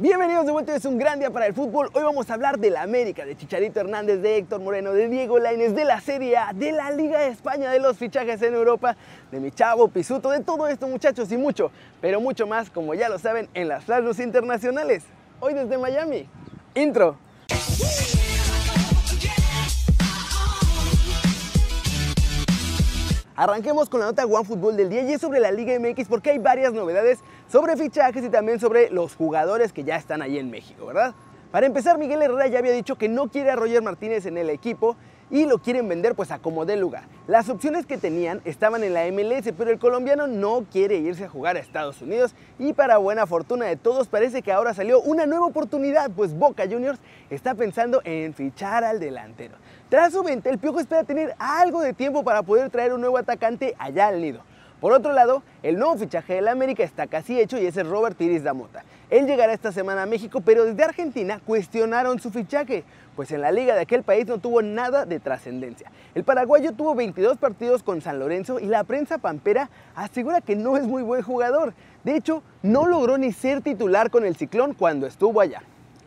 Bienvenidos de vuelta, es un gran día para el fútbol. Hoy vamos a hablar de la América, de Chicharito Hernández, de Héctor Moreno, de Diego Lainez, de la Serie A, de la Liga de España, de los fichajes en Europa, de mi chavo Pisuto, de todo esto muchachos y mucho, pero mucho más, como ya lo saben, en las Flash Internacionales. Hoy desde Miami. Intro. Arranquemos con la nota One Fútbol del día y es sobre la Liga MX porque hay varias novedades sobre fichajes y también sobre los jugadores que ya están ahí en México, ¿verdad? Para empezar, Miguel Herrera ya había dicho que no quiere a Roger Martínez en el equipo y lo quieren vender pues a como dé lugar. Las opciones que tenían estaban en la MLS, pero el colombiano no quiere irse a jugar a Estados Unidos y para buena fortuna de todos parece que ahora salió una nueva oportunidad, pues Boca Juniors está pensando en fichar al delantero. Tras su venta, el Piojo espera tener algo de tiempo para poder traer un nuevo atacante allá al nido. Por otro lado, el nuevo fichaje del América está casi hecho y ese es Robert Piris Damota. Él llegará esta semana a México, pero desde Argentina cuestionaron su fichaje, pues en la liga de aquel país no tuvo nada de trascendencia. El paraguayo tuvo 22 partidos con San Lorenzo y la prensa pampera asegura que no es muy buen jugador. De hecho, no logró ni ser titular con el Ciclón cuando estuvo allá.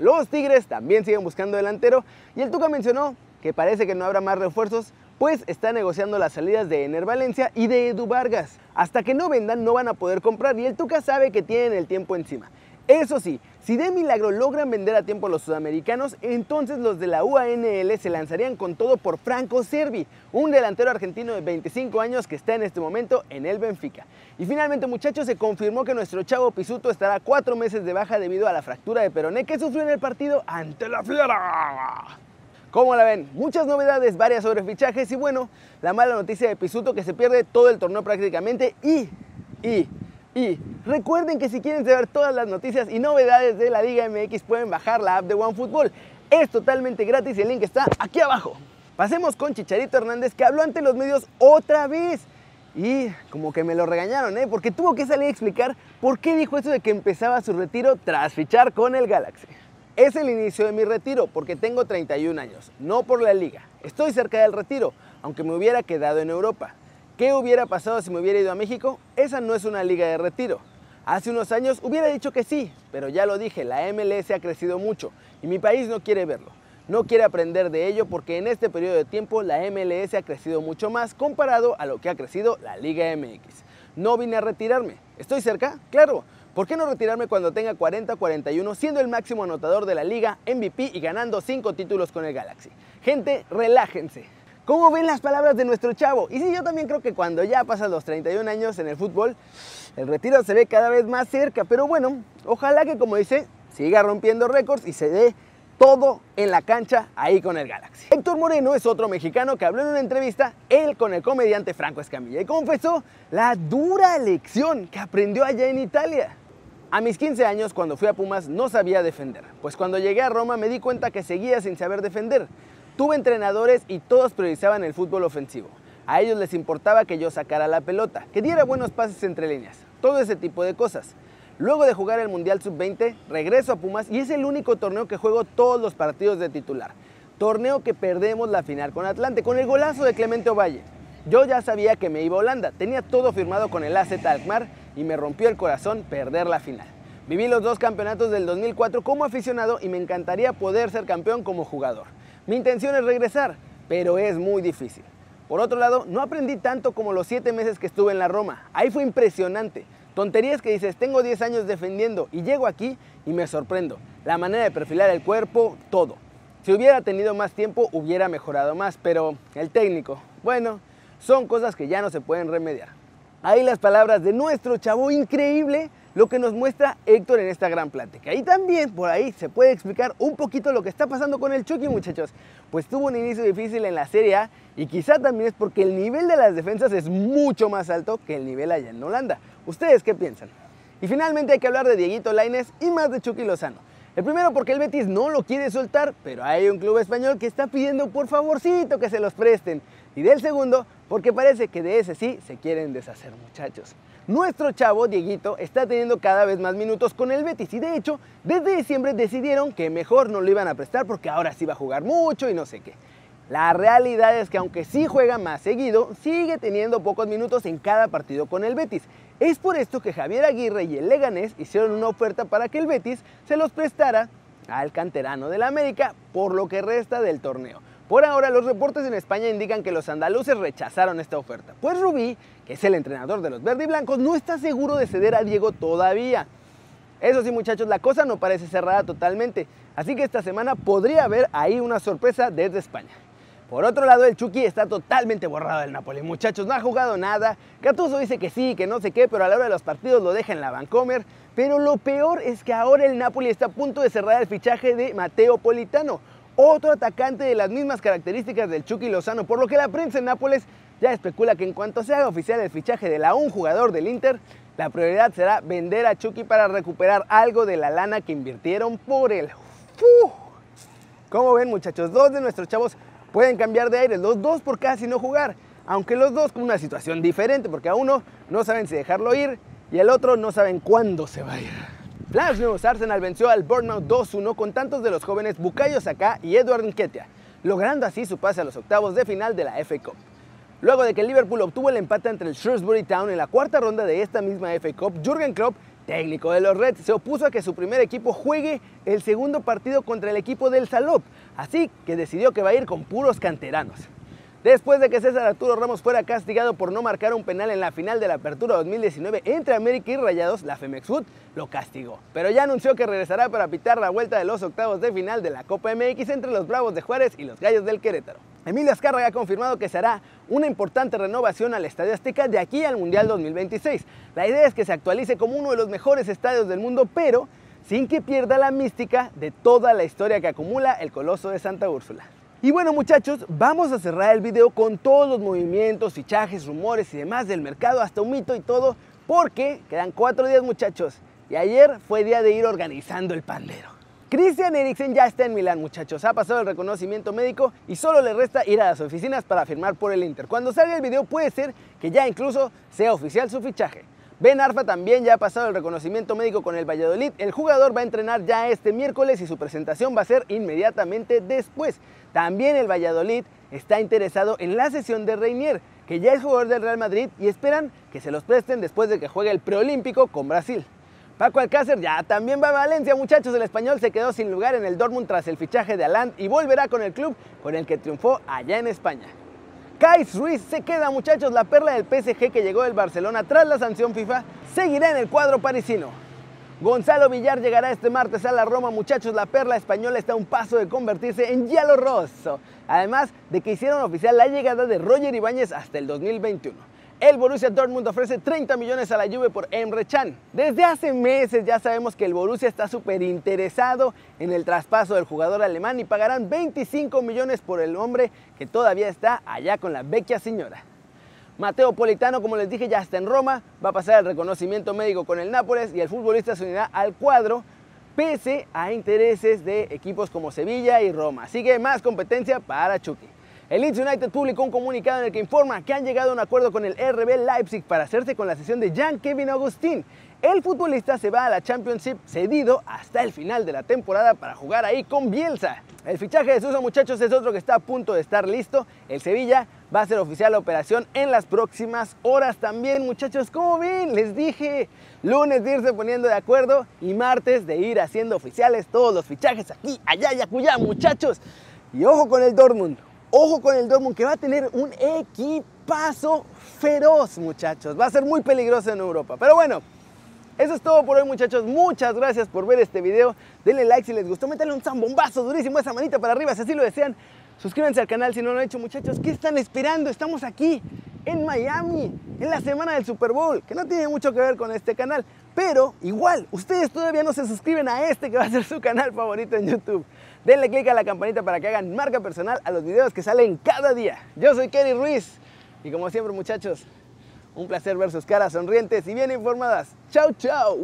Los Tigres también siguen buscando delantero y el Tuca mencionó que parece que no habrá más refuerzos pues está negociando las salidas de Ener Valencia y de Edu Vargas. Hasta que no vendan no van a poder comprar y el Tuca sabe que tienen el tiempo encima. Eso sí, si de milagro logran vender a tiempo los sudamericanos, entonces los de la UANL se lanzarían con todo por Franco Servi, un delantero argentino de 25 años que está en este momento en el Benfica. Y finalmente muchachos, se confirmó que nuestro chavo Pisuto estará cuatro meses de baja debido a la fractura de peroné que sufrió en el partido ante la Fiera. ¿Cómo la ven? Muchas novedades, varias sobre fichajes y bueno, la mala noticia de Pisuto que se pierde todo el torneo prácticamente y, y, y recuerden que si quieren saber todas las noticias y novedades de la Liga MX pueden bajar la app de OneFootball. Es totalmente gratis y el link está aquí abajo. Pasemos con Chicharito Hernández que habló ante los medios otra vez. Y como que me lo regañaron, ¿eh? Porque tuvo que salir a explicar por qué dijo eso de que empezaba su retiro tras fichar con el Galaxy. Es el inicio de mi retiro porque tengo 31 años, no por la liga. Estoy cerca del retiro, aunque me hubiera quedado en Europa. ¿Qué hubiera pasado si me hubiera ido a México? Esa no es una liga de retiro. Hace unos años hubiera dicho que sí, pero ya lo dije, la MLS ha crecido mucho y mi país no quiere verlo. No quiere aprender de ello porque en este periodo de tiempo la MLS ha crecido mucho más comparado a lo que ha crecido la Liga MX. No vine a retirarme. ¿Estoy cerca? Claro, ¿Por qué no retirarme cuando tenga 40-41 siendo el máximo anotador de la liga, MVP y ganando 5 títulos con el Galaxy? Gente, relájense. ¿Cómo ven las palabras de nuestro chavo? Y sí, yo también creo que cuando ya pasan los 31 años en el fútbol, el retiro se ve cada vez más cerca. Pero bueno, ojalá que como dice, siga rompiendo récords y se dé todo en la cancha ahí con el Galaxy. Héctor Moreno es otro mexicano que habló en una entrevista, él con el comediante Franco Escamilla, y confesó la dura lección que aprendió allá en Italia. A mis 15 años, cuando fui a Pumas, no sabía defender, pues cuando llegué a Roma me di cuenta que seguía sin saber defender. Tuve entrenadores y todos priorizaban el fútbol ofensivo. A ellos les importaba que yo sacara la pelota, que diera buenos pases entre líneas, todo ese tipo de cosas. Luego de jugar el Mundial Sub-20, regreso a Pumas y es el único torneo que juego todos los partidos de titular. Torneo que perdemos la final con Atlante, con el golazo de Clemente Ovalle. Yo ya sabía que me iba a Holanda, tenía todo firmado con el AZ Alkmaar y me rompió el corazón perder la final. Viví los dos campeonatos del 2004 como aficionado y me encantaría poder ser campeón como jugador. Mi intención es regresar, pero es muy difícil. Por otro lado, no aprendí tanto como los 7 meses que estuve en la Roma. Ahí fue impresionante. Tonterías que dices, tengo 10 años defendiendo y llego aquí y me sorprendo. La manera de perfilar el cuerpo, todo. Si hubiera tenido más tiempo, hubiera mejorado más, pero el técnico, bueno, son cosas que ya no se pueden remediar. Ahí las palabras de nuestro chavo increíble, lo que nos muestra Héctor en esta gran plática. Y también por ahí se puede explicar un poquito lo que está pasando con el Chucky, muchachos. Pues tuvo un inicio difícil en la Serie A y quizá también es porque el nivel de las defensas es mucho más alto que el nivel allá en Holanda. ¿Ustedes qué piensan? Y finalmente hay que hablar de Dieguito Laines y más de Chucky Lozano. El primero porque el Betis no lo quiere soltar, pero hay un club español que está pidiendo por favorcito que se los presten. Y del segundo porque parece que de ese sí se quieren deshacer muchachos. Nuestro chavo, Dieguito, está teniendo cada vez más minutos con el Betis y de hecho, desde diciembre decidieron que mejor no lo iban a prestar porque ahora sí va a jugar mucho y no sé qué. La realidad es que aunque sí juega más seguido, sigue teniendo pocos minutos en cada partido con el Betis. Es por esto que Javier Aguirre y el Leganés hicieron una oferta para que el Betis se los prestara al canterano del América por lo que resta del torneo. Por ahora, los reportes en España indican que los andaluces rechazaron esta oferta, pues Rubí, que es el entrenador de los verde y blancos, no está seguro de ceder a Diego todavía. Eso sí, muchachos, la cosa no parece cerrada totalmente, así que esta semana podría haber ahí una sorpresa desde España. Por otro lado, el Chucky está totalmente borrado del Napoli. Muchachos, no ha jugado nada. Gattuso dice que sí, que no sé qué, pero a la hora de los partidos lo deja en la Vancomer. Pero lo peor es que ahora el Napoli está a punto de cerrar el fichaje de Mateo Politano, otro atacante de las mismas características del Chucky Lozano, por lo que la prensa en Nápoles ya especula que en cuanto se haga oficial el fichaje de la un jugador del Inter, la prioridad será vender a Chucky para recuperar algo de la lana que invirtieron por él. Como ven muchachos, dos de nuestros chavos pueden cambiar de aire, los dos por casi no jugar, aunque los dos con una situación diferente, porque a uno no saben si dejarlo ir y al otro no saben cuándo se va a ir. Flash News Arsenal venció al Bournemouth 2-1 con tantos de los jóvenes Bukayo Saka y Edward Nketiah, logrando así su pase a los octavos de final de la FA Cup. Luego de que el Liverpool obtuvo el empate entre el Shrewsbury Town en la cuarta ronda de esta misma FA Cup, Jürgen Klopp, técnico de los Reds, se opuso a que su primer equipo juegue el segundo partido contra el equipo del Salop, Así que decidió que va a ir con puros canteranos. Después de que César Arturo Ramos fuera castigado por no marcar un penal en la final de la Apertura 2019 entre América y Rayados, la Femex Food lo castigó. Pero ya anunció que regresará para pitar la vuelta de los octavos de final de la Copa MX entre los Bravos de Juárez y los Gallos del Querétaro. Emilio Azcárraga ha confirmado que se hará una importante renovación al Estadio Azteca de aquí al Mundial 2026. La idea es que se actualice como uno de los mejores estadios del mundo, pero sin que pierda la mística de toda la historia que acumula el Coloso de Santa Úrsula. Y bueno muchachos, vamos a cerrar el video con todos los movimientos, fichajes, rumores y demás del mercado, hasta un mito y todo, porque quedan cuatro días muchachos, y ayer fue día de ir organizando el pandero. Christian Eriksen ya está en Milán, muchachos. Ha pasado el reconocimiento médico y solo le resta ir a las oficinas para firmar por el Inter. Cuando salga el video puede ser que ya incluso sea oficial su fichaje. Ben Arfa también ya ha pasado el reconocimiento médico con el Valladolid. El jugador va a entrenar ya este miércoles y su presentación va a ser inmediatamente después. También el Valladolid está interesado en la sesión de Reinier, que ya es jugador del Real Madrid y esperan que se los presten después de que juegue el preolímpico con Brasil. Paco Alcácer ya también va a Valencia, muchachos. El español se quedó sin lugar en el Dortmund tras el fichaje de Aland y volverá con el club con el que triunfó allá en España. Kais Ruiz se queda, muchachos, la perla del PSG que llegó del Barcelona tras la sanción FIFA, seguirá en el cuadro parisino. Gonzalo Villar llegará este martes a la Roma, muchachos, la perla española está a un paso de convertirse en Yalo Rosso, además de que hicieron oficial la llegada de Roger Ibáñez hasta el 2021. El Borussia Dortmund ofrece 30 millones a la Juve por Emre Can. Desde hace meses ya sabemos que el Borussia está súper interesado en el traspaso del jugador alemán y pagarán 25 millones por el hombre que todavía está allá con la vecchia señora. Mateo Politano, como les dije, ya está en Roma, va a pasar el reconocimiento médico con el Nápoles y el futbolista se unirá al cuadro pese a intereses de equipos como Sevilla y Roma. Así que más competencia para Chucky. El Leeds United publicó un comunicado en el que informa que han llegado a un acuerdo con el RB Leipzig para hacerse con la sesión de Jan Kevin Agustín. El futbolista se va a la Championship cedido hasta el final de la temporada para jugar ahí con Bielsa. El fichaje de Suso, muchachos, es otro que está a punto de estar listo. El Sevilla va a ser oficial la operación en las próximas horas también, muchachos. ¿Cómo ven? Les dije, lunes de irse poniendo de acuerdo y martes de ir haciendo oficiales todos los fichajes aquí, allá y acullá, muchachos. Y ojo con el Dortmund. Ojo con el Dortmund que va a tener un equipazo feroz, muchachos. Va a ser muy peligroso en Europa. Pero bueno, eso es todo por hoy, muchachos. Muchas gracias por ver este video. Denle like si les gustó. Métanle un zambombazo durísimo esa manita para arriba si así lo desean. Suscríbanse al canal si no lo han hecho, muchachos. ¿Qué están esperando? Estamos aquí en Miami, en la semana del Super Bowl, que no tiene mucho que ver con este canal. Pero igual, ustedes todavía no se suscriben a este que va a ser su canal favorito en YouTube. Denle click a la campanita para que hagan marca personal a los videos que salen cada día. Yo soy Kerry Ruiz y como siempre muchachos, un placer ver sus caras sonrientes y bien informadas. Chau, chau.